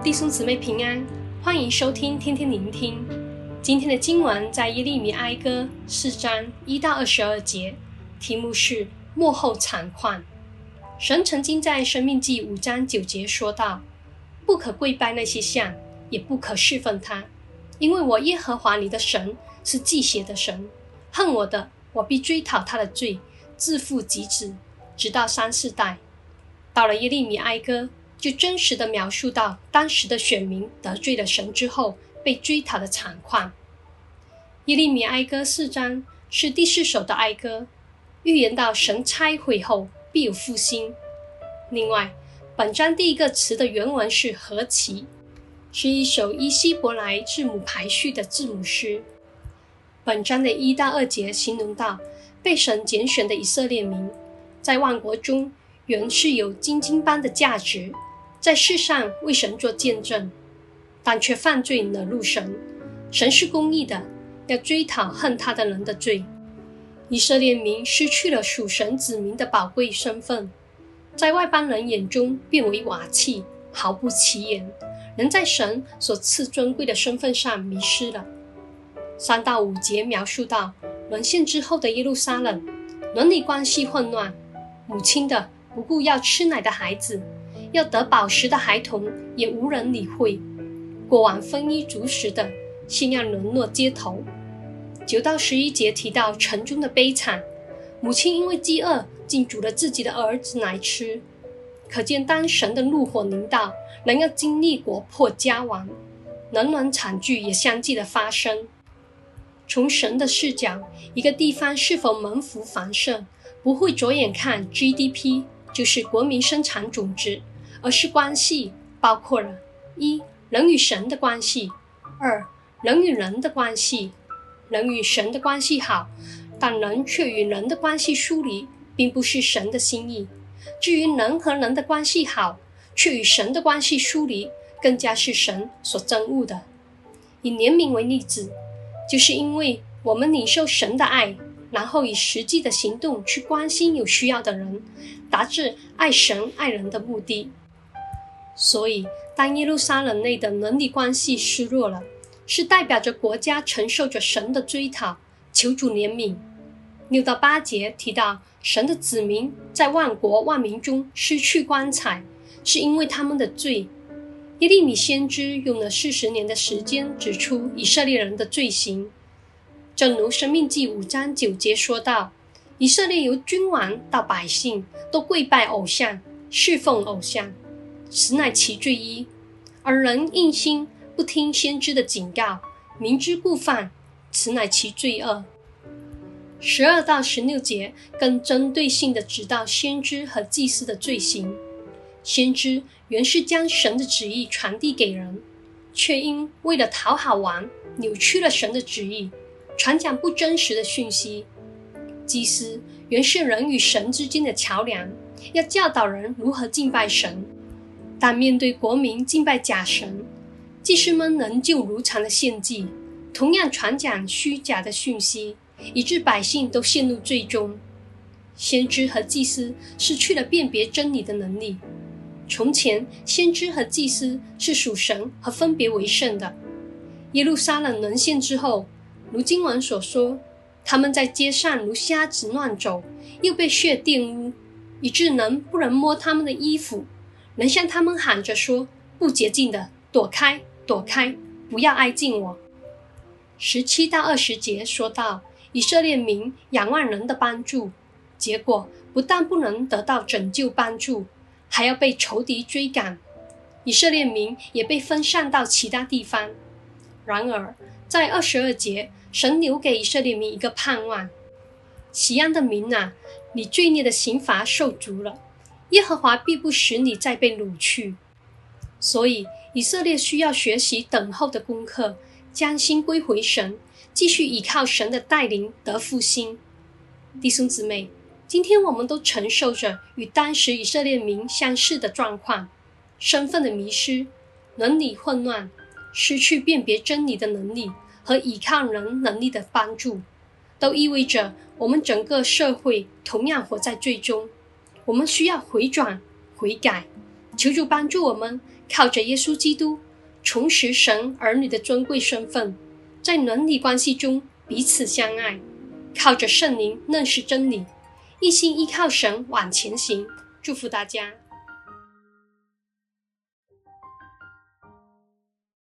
弟兄姊妹平安，欢迎收听天天聆听。今天的经文在耶利米哀歌四章一到二十二节，题目是幕后惨况。神曾经在生命记五章九节说道：“不可跪拜那些像，也不可侍奉他，因为我耶和华你的神是忌邪的神，恨我的，我必追讨他的罪，自父及子，直到三四代。”到了耶利米哀歌，就真实地描述到当时的选民得罪了神之后被追讨的惨况。耶利米哀歌四章是第四首的哀歌，预言到神拆毁后必有复兴。另外，本章第一个词的原文是何其，是一首依希伯来字母排序的字母诗。本章的一到二节形容到被神拣选的以色列民，在万国中。原是有金金般的价值，在世上为神做见证，但却犯罪惹怒神。神是公义的，要追讨恨他的人的罪。以色列民失去了属神子民的宝贵身份，在外邦人眼中变为瓦器，毫不起眼。人在神所赐尊贵的身份上迷失了。三到五节描述到沦陷之后的耶路撒冷，伦理关系混乱，母亲的。不顾要吃奶的孩子，要得饱食的孩童，也无人理会。过往丰衣足食的，现要沦落街头。九到十一节提到城中的悲惨，母亲因为饥饿，竟煮了自己的儿子奶吃。可见当神的怒火临到，人要经历国破家亡，冷暖惨剧也相继的发生。从神的视角，一个地方是否蒙福繁盛，不会着眼看 GDP。就是国民生产总值，而是关系包括了：一、人与神的关系；二、人与人的关系。人与神的关系好，但人却与人的关系疏离，并不是神的心意。至于人和人的关系好，却与神的关系疏离，更加是神所憎恶的。以怜悯为例子，就是因为我们领受神的爱。然后以实际的行动去关心有需要的人，达至爱神爱人的目的。所以，当耶路撒冷内的伦理关系失落了，是代表着国家承受着神的追讨，求主怜悯。六到八节提到神的子民在万国万民中失去光彩，是因为他们的罪。耶利米先知用了四十年的时间指出以色列人的罪行。正如《生命记》五章九节说道：“以色列由君王到百姓都跪拜偶像，侍奉偶像，此乃其罪一。而人硬心不听先知的警告，明知故犯，此乃其罪二。”十二到十六节更针对性地指到先知和祭司的罪行。先知原是将神的旨意传递给人，却因为了讨好王，扭曲了神的旨意。传讲不真实的讯息，祭司原是人与神之间的桥梁，要教导人如何敬拜神。但面对国民敬拜假神，祭司们仍旧如常的献祭，同样传讲虚假的讯息，以致百姓都陷入罪中。先知和祭司失去了辨别真理的能力。从前，先知和祭司是属神和分别为圣的。耶路撒冷沦陷之后，如经文所说，他们在街上如瞎子乱走，又被血玷污，以致人不能摸他们的衣服，能向他们喊着说：“不洁净的，躲开，躲开，不要挨近我。”十七到二十节说到，以色列民仰望人的帮助，结果不但不能得到拯救帮助，还要被仇敌追赶，以色列民也被分散到其他地方。然而，在二十二节，神留给以色列民一个盼望：锡安的民啊，你罪孽的刑罚受足了，耶和华必不使你再被掳去。所以，以色列需要学习等候的功课，将心归回神，继续依靠神的带领得复兴。弟兄姊妹，今天我们都承受着与当时以色列民相似的状况：身份的迷失，伦理混乱。失去辨别真理的能力和倚靠人能力的帮助，都意味着我们整个社会同样活在罪中。我们需要回转、悔改，求主帮助我们，靠着耶稣基督，重拾神儿女的尊贵身份，在伦理关系中彼此相爱，靠着圣灵认识真理，一心依靠神往前行。祝福大家。